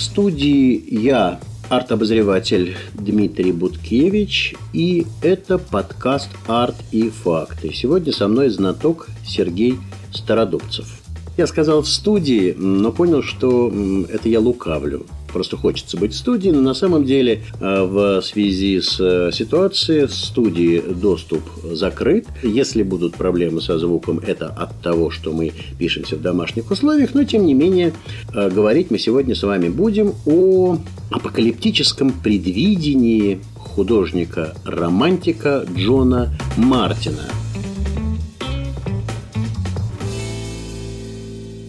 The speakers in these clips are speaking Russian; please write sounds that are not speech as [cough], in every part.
студии я, арт-обозреватель Дмитрий Буткевич, и это подкаст «Арт и факты». Сегодня со мной знаток Сергей Стародубцев. Я сказал в студии, но понял, что это я лукавлю просто хочется быть в студии, но на самом деле э, в связи с э, ситуацией в студии доступ закрыт. Если будут проблемы со звуком, это от того, что мы пишемся в домашних условиях, но тем не менее э, говорить мы сегодня с вами будем о апокалиптическом предвидении художника-романтика Джона Мартина.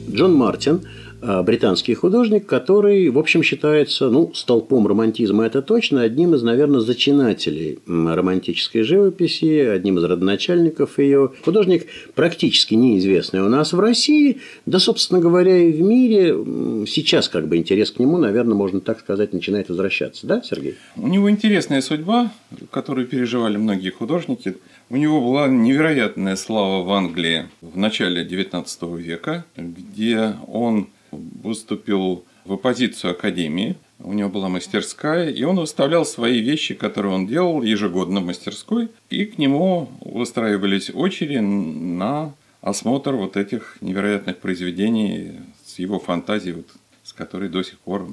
Джон Мартин – британский художник, который, в общем, считается, ну, столпом романтизма это точно, одним из, наверное, зачинателей романтической живописи, одним из родоначальников ее. Художник практически неизвестный у нас в России, да, собственно говоря, и в мире. Сейчас как бы интерес к нему, наверное, можно так сказать, начинает возвращаться. Да, Сергей? У него интересная судьба, которую переживали многие художники. У него была невероятная слава в Англии в начале XIX века, где он выступил в оппозицию Академии. У него была мастерская, и он выставлял свои вещи, которые он делал ежегодно в мастерской, и к нему выстраивались очереди на осмотр вот этих невероятных произведений с его фантазией, вот, с которой до сих пор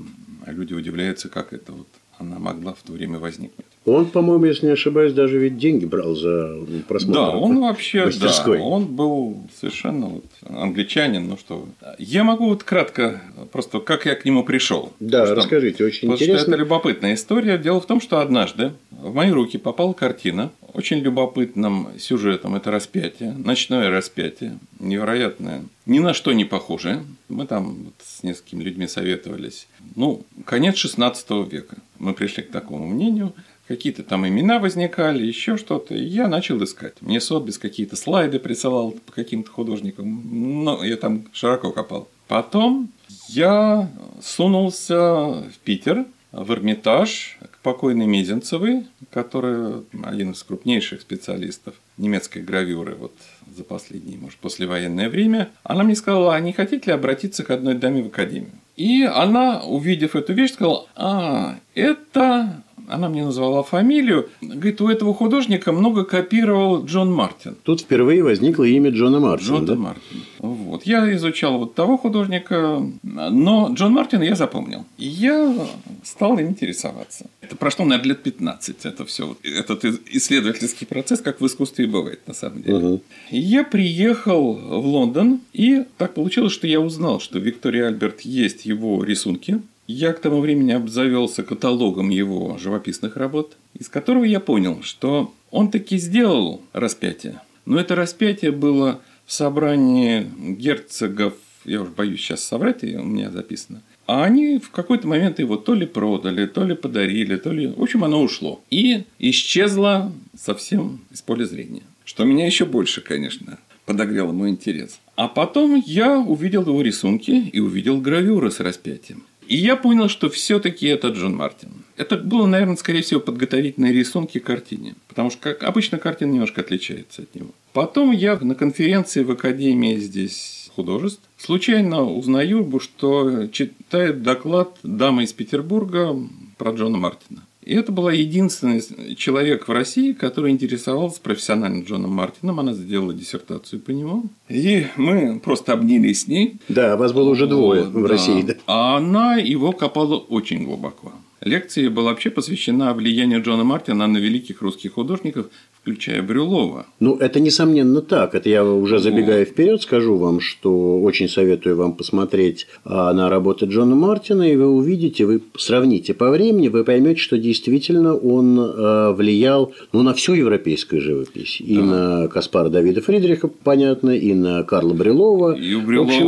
люди удивляются, как это вот она могла в то время возникнуть. Он, по-моему, если не ошибаюсь, даже ведь деньги брал за просмотр. Да, он вообще, мастерской. да, он был совершенно вот англичанин, ну что. Я могу вот кратко, просто как я к нему пришел. Да, что, расскажите, очень потому интересно. Что это любопытная история. Дело в том, что однажды в мои руки попала картина очень любопытным сюжетом. Это распятие, ночное распятие, невероятное, ни на что не похожее. Мы там вот с несколькими людьми советовались. Ну, конец 16 века. Мы пришли к такому мнению какие-то там имена возникали, еще что-то. И я начал искать. Мне Сотбис какие-то слайды присылал по каким-то художникам. Но я там широко копал. Потом я сунулся в Питер, в Эрмитаж, к покойной Мезенцевой, которая один из крупнейших специалистов немецкой гравюры вот за последнее, может, послевоенное время. Она мне сказала, а не хотите ли обратиться к одной даме в академию? И она, увидев эту вещь, сказала, а, это она мне назвала фамилию. Говорит, у этого художника много копировал Джон Мартин. Тут впервые возникло имя Джона Мартина. Джона да? Мартина. Вот. Я изучал вот того художника, но Джон Мартин я запомнил. И я стал интересоваться. Это прошло, наверное, лет 15. Это все этот исследовательский процесс, как в искусстве бывает, на самом деле. Угу. И я приехал в Лондон, и так получилось, что я узнал, что Виктория Альберт есть его рисунки я к тому времени обзавелся каталогом его живописных работ, из которого я понял, что он таки сделал распятие. Но это распятие было в собрании герцогов, я уже боюсь сейчас соврать, у меня записано, а они в какой-то момент его то ли продали, то ли подарили, то ли... В общем, оно ушло. И исчезло совсем из поля зрения. Что меня еще больше, конечно, подогрело мой интерес. А потом я увидел его рисунки и увидел гравюры с распятием. И я понял, что все-таки это Джон Мартин. Это было, наверное, скорее всего, подготовительные рисунки к картине. Потому что, как обычно, картина немножко отличается от него. Потом я на конференции в Академии здесь художеств случайно узнаю, что читает доклад дама из Петербурга про Джона Мартина. И это была единственный человек в России, который интересовался профессионально Джоном Мартином. Она сделала диссертацию по нему. И мы просто обнялись с ней. Да, вас было уже двое вот, в да. России. Да. А она его копала очень глубоко. Лекция была вообще посвящена влиянию Джона Мартина на великих русских художников, включая Брюлова. Ну, это несомненно так. Это я уже забегая вот. вперед скажу вам, что очень советую вам посмотреть а, на работы Джона Мартина, и вы увидите, вы сравните по времени, вы поймете, что действительно он а, влиял ну, на всю европейскую живопись. И да. на Каспара Давида Фридриха, понятно, и на Карла Брюлова. И у Брюлова общем,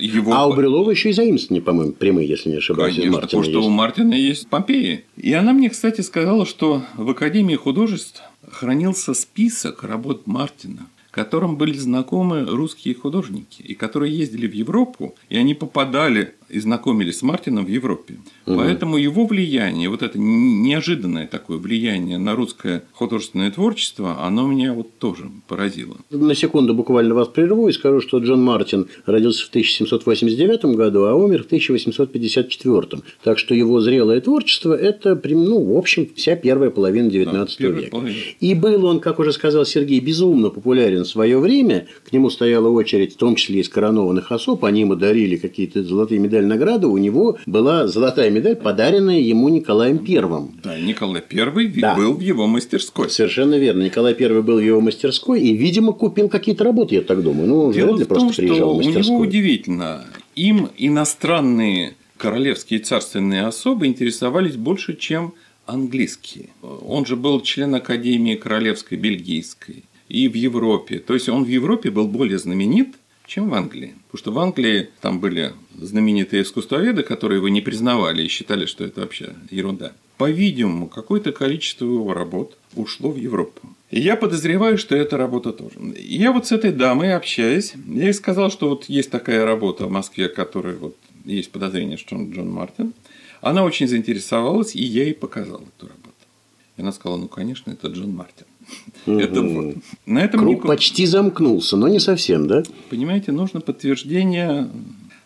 его... А у Брюлова еще и заимствования, по-моему, прямые, если не ошибаюсь. Конечно, потому что у Мартина есть Помпеи. И она мне, кстати, сказала, что в Академии художеств хранился список работ Мартина, которым были знакомы русские художники, и которые ездили в Европу, и они попадали и знакомились с Мартином в Европе. Угу. Поэтому его влияние, вот это неожиданное такое влияние на русское художественное творчество, оно меня вот тоже поразило. На секунду буквально вас прерву и скажу, что Джон Мартин родился в 1789 году, а умер в 1854. Так что его зрелое творчество – это, ну, в общем, вся первая половина 19 да, века. Половина. И был он, как уже сказал Сергей, безумно популярен в свое время. К нему стояла очередь, в том числе из коронованных особ. Они ему дарили какие-то золотые медали награды. У него была золотая медаль, подаренная ему Николаем Первым. Да, Николай Первый да. был в его мастерской. Совершенно верно. Николай Первый был в его мастерской и, видимо, купил какие-то работы, я так думаю. Ну, Дело вряд ли в том, просто приезжал в мастерскую. У него удивительно. Им иностранные королевские царственные особы интересовались больше, чем английские. Он же был член Академии Королевской Бельгийской и в Европе. То есть он в Европе был более знаменит, чем в Англии. Потому что в Англии там были знаменитые искусствоведы, которые его не признавали и считали, что это вообще ерунда. По-видимому, какое-то количество его работ ушло в Европу. И я подозреваю, что эта работа тоже. И я вот с этой дамой общаюсь, я ей сказал, что вот есть такая работа в Москве, которая вот есть подозрение, что он Джон Мартин. Она очень заинтересовалась, и я ей показал эту работу. И она сказала, ну, конечно, это Джон Мартин. Это. На этом Круг почти замкнулся, но не совсем, да? Понимаете, нужно подтверждение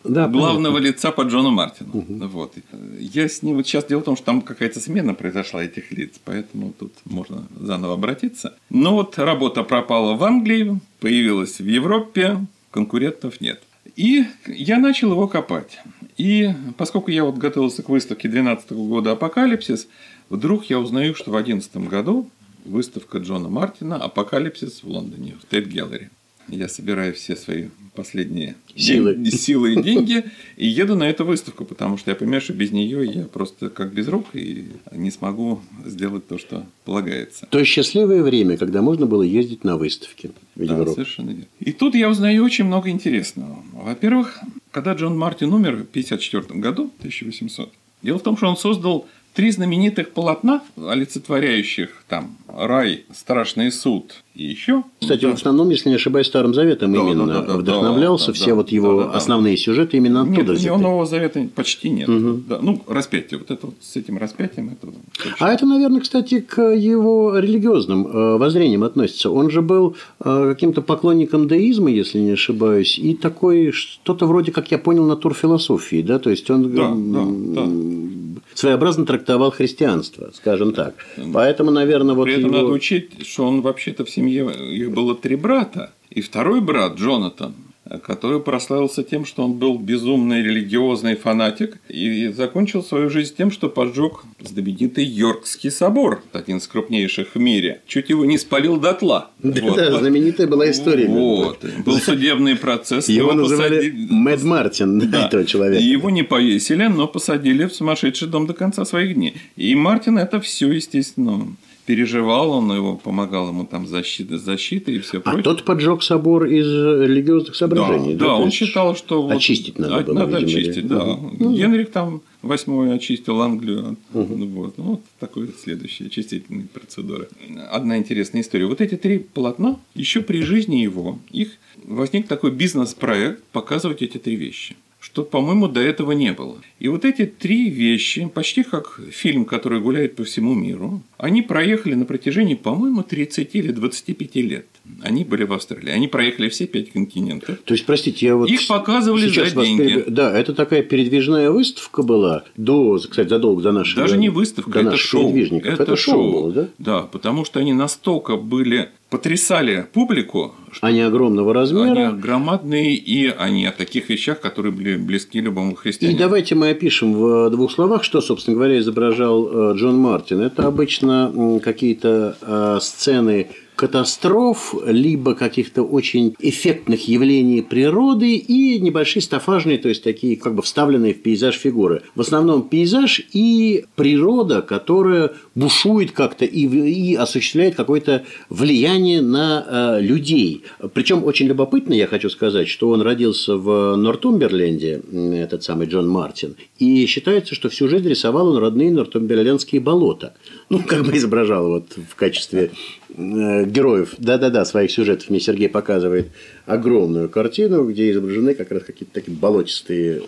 да, главного понятно. лица по Джону Мартину. Угу. Вот. Я с ним вот сейчас дело в том, что там какая-то смена произошла этих лиц, поэтому тут можно заново обратиться. Но вот работа пропала в Англии, появилась в Европе, конкурентов нет. И я начал его копать. И поскольку я вот готовился к выставке 2012 года «Апокалипсис», вдруг я узнаю, что в 2011 году выставка Джона Мартина «Апокалипсис» в Лондоне, в Тейт Геллери. Я собираю все свои последние силы. День, [laughs] силы и деньги и еду на эту выставку, потому что я понимаю, что без нее я просто как без рук и не смогу сделать то, что полагается. То есть счастливое время, когда можно было ездить на выставки в да, совершенно верно. И тут я узнаю очень много интересного. Во-первых, когда Джон Мартин умер в 1954 году, 1800, дело в том, что он создал три знаменитых полотна, олицетворяющих там рай, страшный суд и еще. Кстати, он в основном, если не ошибаюсь, Старым Заветом да, именно да, да, вдохновлялся. Да, Все да, вот его да, да, основные да. сюжеты именно оттуда нет, взяты. Нет, Нового Завета почти нет. Угу. Да, ну, распятие. Вот это вот с этим распятием. Это а это, наверное, кстати, к его религиозным э, воззрениям относится. Он же был э, каким-то поклонником деизма, если не ошибаюсь, и такой что-то вроде, как я понял, натурфилософии, да? То есть он да, да, да. Своеобразно трактовал христианство, скажем так. Поэтому, наверное, вот При этом его... надо учить, что он вообще-то в семье, их было три брата, и второй брат, Джонатан, который прославился тем, что он был безумный религиозный фанатик и закончил свою жизнь тем, что поджег знаменитый Йоркский собор, один из крупнейших в мире. Чуть его не спалил дотла. [laughs] Да, вот. да знаменитая была история. Вот. Был судебный процесс. Его, его называли посадили... Мэд Мартин, да. [laughs] этого человека. Его не повесили, но посадили в сумасшедший дом до конца своих дней. И Мартин это все, естественно, переживал, он его помогал ему там защиты, защиты и все а прочее. А тот поджег собор из религиозных соображений. Да, да, да он считал, что очистить вот, надо было. Надо очистить, да. Угу. Генрих там восьмой очистил Англию. Угу. Вот, ну, вот такой следующий очистительная процедура. Одна интересная история. Вот эти три полотна, еще при жизни его, их возник такой бизнес-проект показывать эти три вещи что, по-моему, до этого не было. И вот эти три вещи, почти как фильм, который гуляет по всему миру, они проехали на протяжении, по-моему, 30 или 25 лет. Они были в Австралии. Они проехали все пять континентов. То есть, простите, я вот... Их показывали за деньги. Переб... Да, это такая передвижная выставка была до, кстати, задолго до нашего... Даже не выставка, до это шоу. Это, это шоу было, да? Да, потому что они настолько были потрясали публику. Они огромного размера. Они громадные, и они о таких вещах, которые были близки любому христианину. И давайте мы опишем в двух словах, что, собственно говоря, изображал э, Джон Мартин. Это обычно какие-то э, сцены катастроф, либо каких-то очень эффектных явлений природы и небольшие стафажные, то есть такие как бы вставленные в пейзаж фигуры. В основном пейзаж и природа, которая бушует как-то и, и осуществляет какое-то влияние на э, людей. Причем очень любопытно, я хочу сказать, что он родился в Нортумберленде, этот самый Джон Мартин, и считается, что всю жизнь рисовал он родные нортумберлендские болота. Ну, как бы [laughs] изображал вот в качестве героев, да-да-да, своих сюжетов мне Сергей показывает огромную картину, где изображены как раз какие-то такие болотистые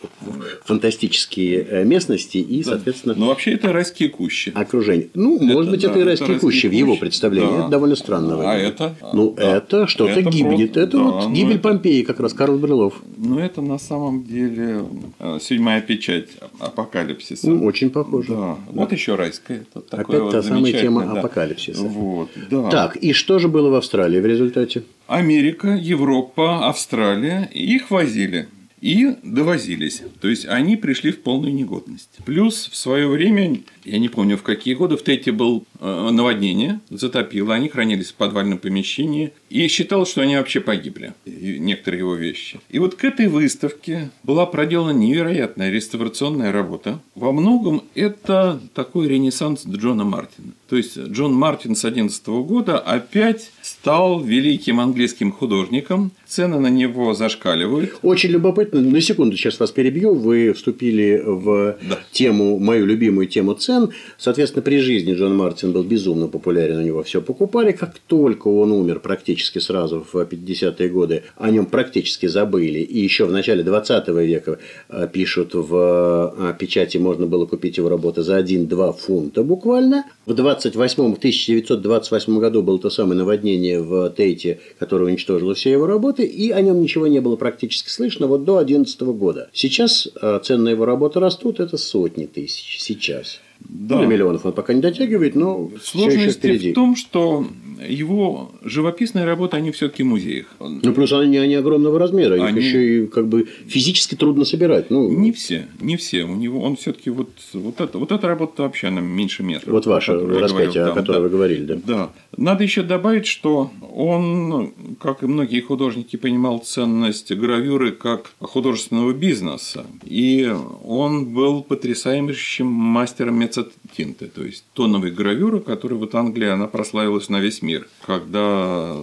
фантастические э, местности и, соответственно... Ну, вообще, это райские кущи. Окружение. Ну, это, может быть, да, это и райские это кущи в его представлении. Да. Это довольно странно. А это? Ну, да. это что-то это гибнет. Просто... Это да, вот ну, гибель это... Помпеи, как раз Карл Брилов. Ну, это на самом деле э, седьмая печать апокалипсиса. Ну, очень похоже. Да. да. Вот еще райская. Это Опять вот та самая тема да. апокалипсиса. Вот, да. Так, и что же было в Австралии в результате? Америка, Европа, Австралия, их возили и довозились. То есть они пришли в полную негодность. Плюс в свое время, я не помню в какие годы, в Тете был наводнение, затопило, они хранились в подвальном помещении, и считалось, что они вообще погибли, некоторые его вещи. И вот к этой выставке была проделана невероятная реставрационная работа. Во многом это такой ренессанс Джона Мартина. То есть Джон Мартин с 11 года опять стал великим английским художником. Цены на него зашкаливают. Очень любопытно. На секунду сейчас вас перебью. Вы вступили в да. тему, мою любимую тему цен. Соответственно, при жизни Джон Мартин был безумно популярен, у него все покупали. Как только он умер практически сразу в 50-е годы, о нем практически забыли. И еще в начале 20 века э, пишут в э, печати, можно было купить его работы за 1-2 фунта буквально. В 28 в 1928 году было то самое наводнение в Тейте, которое уничтожило все его работы, и о нем ничего не было практически слышно вот до 2011 года. Сейчас э, цены его работы растут, это сотни тысяч сейчас. Да. До миллионов он пока не дотягивает, но Сложность все еще впереди. в том, что его живописные работы, они все-таки в музеях. Ну, плюс они, они огромного размера, они... их еще и как бы физически трудно собирать. Ну... Не все, не все. У него он все-таки вот, вот, это, вот эта работа вообще она меньше метра. Вот ваша распятие, о которой да, вы говорили, да? Да. Надо еще добавить, что он, как и многие художники, понимал ценность гравюры как художественного бизнеса. И он был потрясающим мастером мецатинты, то есть тоновой гравюры, которая вот Англия, она прославилась на весь мир, когда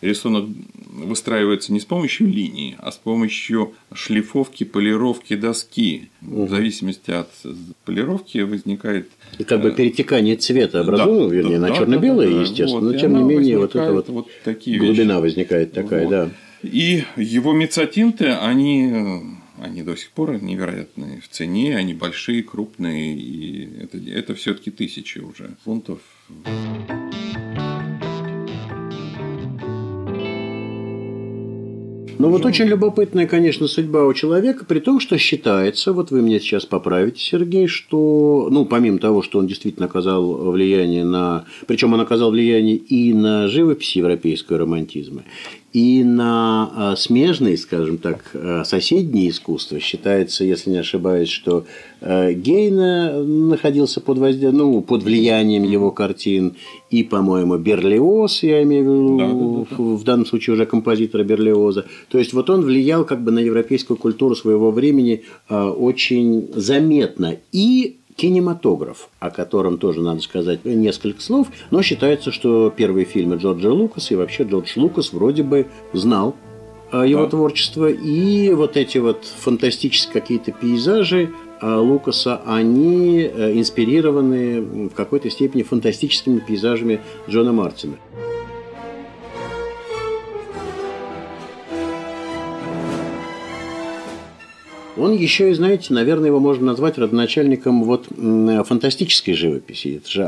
рисунок выстраивается не с помощью линии, а с помощью шлифовки, полировки доски. Угу. В зависимости от полировки возникает и как бы перетекание цвета образуется, да, вернее, да, на черно-белое, да, да, естественно, вот, но тем не менее вот эта вот, вот такие глубина вещи. возникает такая, вот. да. И его мецатинты, они они до сих пор невероятные в цене, они большие, крупные, и это, это все-таки тысячи уже фунтов. Ну вот очень любопытная, конечно, судьба у человека, при том, что считается, вот вы мне сейчас поправите, Сергей, что, ну, помимо того, что он действительно оказал влияние на... Причем он оказал влияние и на живопись европейского романтизма, и на а, смежные, скажем так, а, соседние искусства. Считается, если не ошибаюсь, что а, Гейна находился под, воздействием, ну, под влиянием его картин, и, по-моему, Берлиоз, я имею в виду, да, да, да. в данном случае уже композитора Берлиоза. То есть, вот он влиял как бы на европейскую культуру своего времени очень заметно. И кинематограф, о котором тоже надо сказать несколько слов, но считается, что первые фильмы Джорджа Лукаса и вообще Джордж Лукас вроде бы знал его да. творчество, и вот эти вот фантастические какие-то пейзажи Лукаса, они э, инспирированы в какой-то степени фантастическими пейзажами Джона Мартина. Он еще и, знаете, наверное, его можно назвать родоначальником вот фантастической живописи. Это же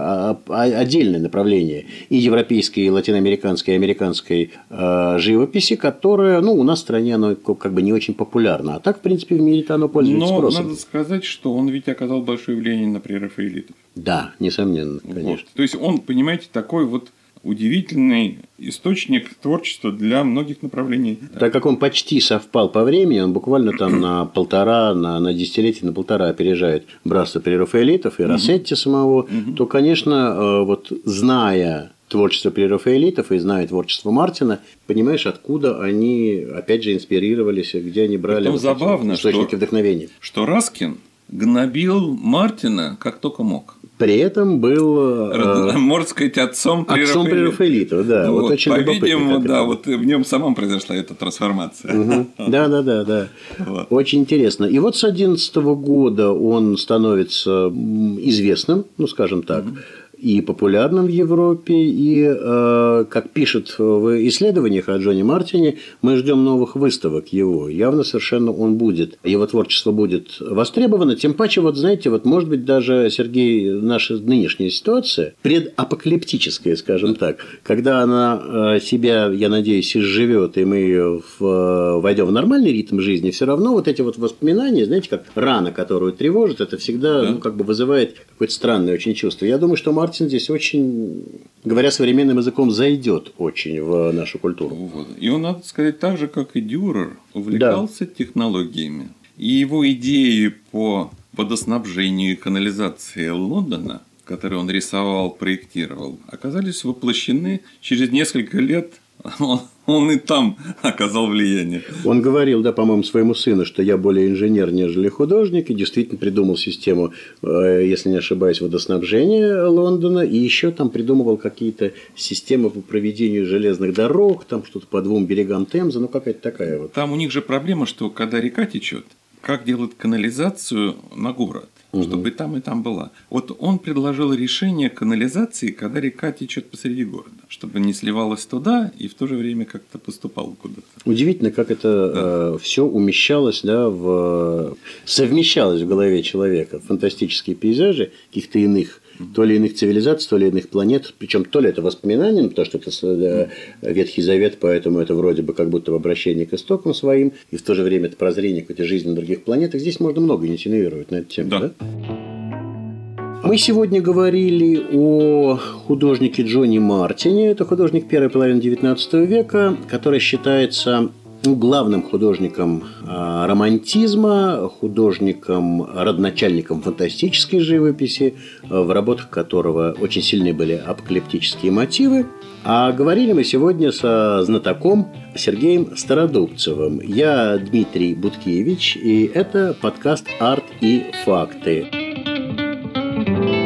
отдельное направление и европейской, и латиноамериканской, и американской э, живописи, которая, ну, у нас в стране оно как бы не очень популярно. А так, в принципе, в мире оно пользуется Но спросом. надо сказать, что он ведь оказал большое влияние на прерафаэлитов. Да, несомненно, конечно. Вот. То есть он, понимаете, такой вот удивительный источник творчества для многих направлений. Так как он почти совпал по времени, он буквально там на полтора, на, на десятилетие, на полтора опережает братство прерафаэлитов и Рассетти самого, то, конечно, э, вот зная творчество прерафаэлитов и зная творчество Мартина, понимаешь, откуда они, опять же, инспирировались, где они брали вот забавно, источники что, вдохновения. Что Раскин гнобил Мартина как только мог. При этом был... Э, [laughs] Можно сказать, отцом Отцом прерафаэлитов, да. Вот, вот очень По-видимому, да, вот в нем самом произошла эта трансформация. [laughs] Да, да, да, да. Очень интересно. И вот с 2011 года он становится известным, ну, скажем так, и популярным в Европе, и, э, как пишет в исследованиях о Джонни Мартине, мы ждем новых выставок его. Явно совершенно он будет, его творчество будет востребовано, тем паче, вот знаете, вот может быть даже, Сергей, наша нынешняя ситуация, предапокалиптическая, скажем так, когда она э, себя, я надеюсь, изживет, и мы в, войдем в нормальный ритм жизни, все равно вот эти вот воспоминания, знаете, как рана, которую тревожит, это всегда да. ну, как бы вызывает какое-то странное очень чувство. Я думаю, что Мартин здесь очень, говоря современным языком, зайдет очень в нашу культуру. Вот. И он, надо сказать, так же, как и Дюрер, увлекался да. технологиями. И его идеи по водоснабжению и канализации Лондона, которые он рисовал, проектировал, оказались воплощены через несколько лет. Он он и там оказал влияние. Он говорил, да, по-моему, своему сыну, что я более инженер, нежели художник, и действительно придумал систему, э, если не ошибаюсь, водоснабжения Лондона, и еще там придумывал какие-то системы по проведению железных дорог, там что-то по двум берегам Темза, ну какая-то такая вот. Там у них же проблема, что когда река течет, как делают канализацию на город угу. чтобы и там, и там была. Вот он предложил решение канализации, когда река течет посреди города, чтобы не сливалась туда и в то же время как-то поступала куда-то. Удивительно, как это да. э, все умещалось, да, в совмещалось в голове человека. Фантастические пейзажи каких-то иных то ли иных цивилизаций, то ли иных планет. Причем то ли это воспоминания, ну, потому что это э, Ветхий Завет, поэтому это вроде бы как будто в обращении к истокам своим, и в то же время это прозрение какой-то жизни на других планетах. Здесь можно много инсинуировать на эту тему. Да. да? Мы сегодня говорили о художнике Джонни Мартине. Это художник первой половины XIX века, который считается ну, главным художником а, романтизма, художником, родоначальником фантастической живописи, в работах которого очень сильные были апокалиптические мотивы. А говорили мы сегодня со знатоком Сергеем Стародубцевым. Я Дмитрий Буткевич, и это подкаст «Арт и факты». Thank you.